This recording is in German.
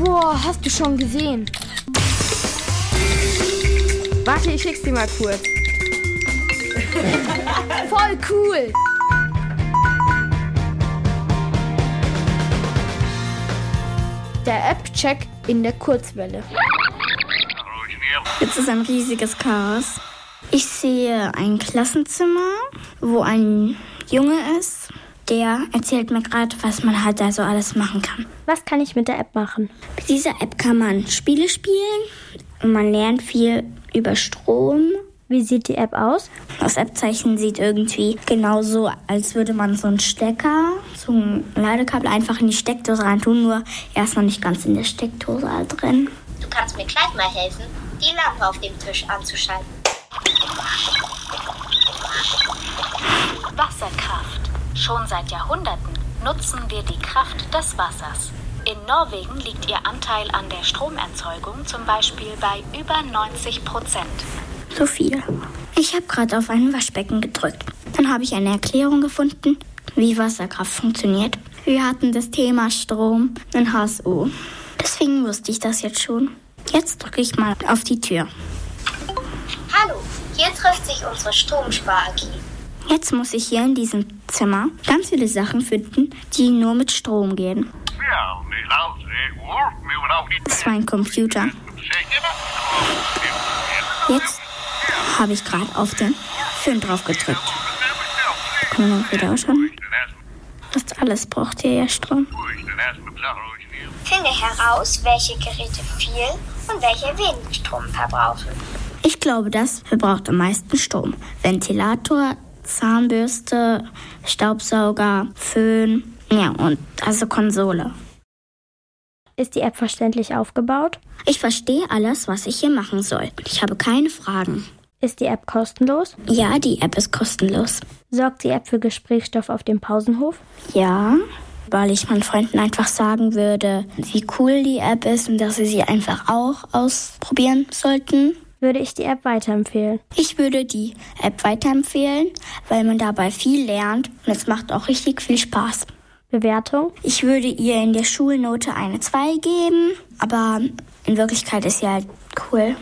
Oh, hast du schon gesehen? Warte, ich schick's dir mal kurz. Voll cool! Der App-Check in der Kurzwelle. Jetzt ist ein riesiges Chaos. Ich sehe ein Klassenzimmer, wo ein Junge ist. Der erzählt mir gerade, was man halt da so alles machen kann. Was kann ich mit der App machen? Mit dieser App kann man Spiele spielen und man lernt viel über Strom. Wie sieht die App aus? Das App-Zeichen sieht irgendwie genauso, als würde man so einen Stecker, so ein Ladekabel einfach in die Steckdose reintun, nur er ist noch nicht ganz in der Steckdose drin. Du kannst mir gleich mal helfen, die Lampe auf dem Tisch anzuschalten. Wasserkraft. Schon seit Jahrhunderten nutzen wir die Kraft des Wassers. In Norwegen liegt ihr Anteil an der Stromerzeugung zum Beispiel bei über 90 Prozent. Sophia. Ich habe gerade auf ein Waschbecken gedrückt. Dann habe ich eine Erklärung gefunden, wie Wasserkraft funktioniert. Wir hatten das Thema Strom in HSU. Deswegen wusste ich das jetzt schon. Jetzt drücke ich mal auf die Tür. Hallo, hier trifft sich unsere Stromspar-AG. Jetzt muss ich hier in diesem Zimmer ganz viele Sachen finden, die nur mit Strom gehen. Das war ein Computer. Jetzt habe ich gerade auf den Föhn drauf gedrückt. Können wir noch wieder ausschauen? Fast alles braucht hier ja Strom. Finde heraus, welche Geräte viel und welche wenig Strom verbrauchen. Ich glaube, das verbraucht am meisten Strom. Ventilator, Zahnbürste, Staubsauger, Föhn, ja, und also Konsole. Ist die App verständlich aufgebaut? Ich verstehe alles, was ich hier machen soll. Ich habe keine Fragen. Ist die App kostenlos? Ja, die App ist kostenlos. Sorgt die App für Gesprächsstoff auf dem Pausenhof? Ja, weil ich meinen Freunden einfach sagen würde, wie cool die App ist und dass sie sie einfach auch ausprobieren sollten. Würde ich die App weiterempfehlen? Ich würde die App weiterempfehlen, weil man dabei viel lernt und es macht auch richtig viel Spaß. Bewertung? Ich würde ihr in der Schulnote eine 2 geben, aber in Wirklichkeit ist sie halt cool.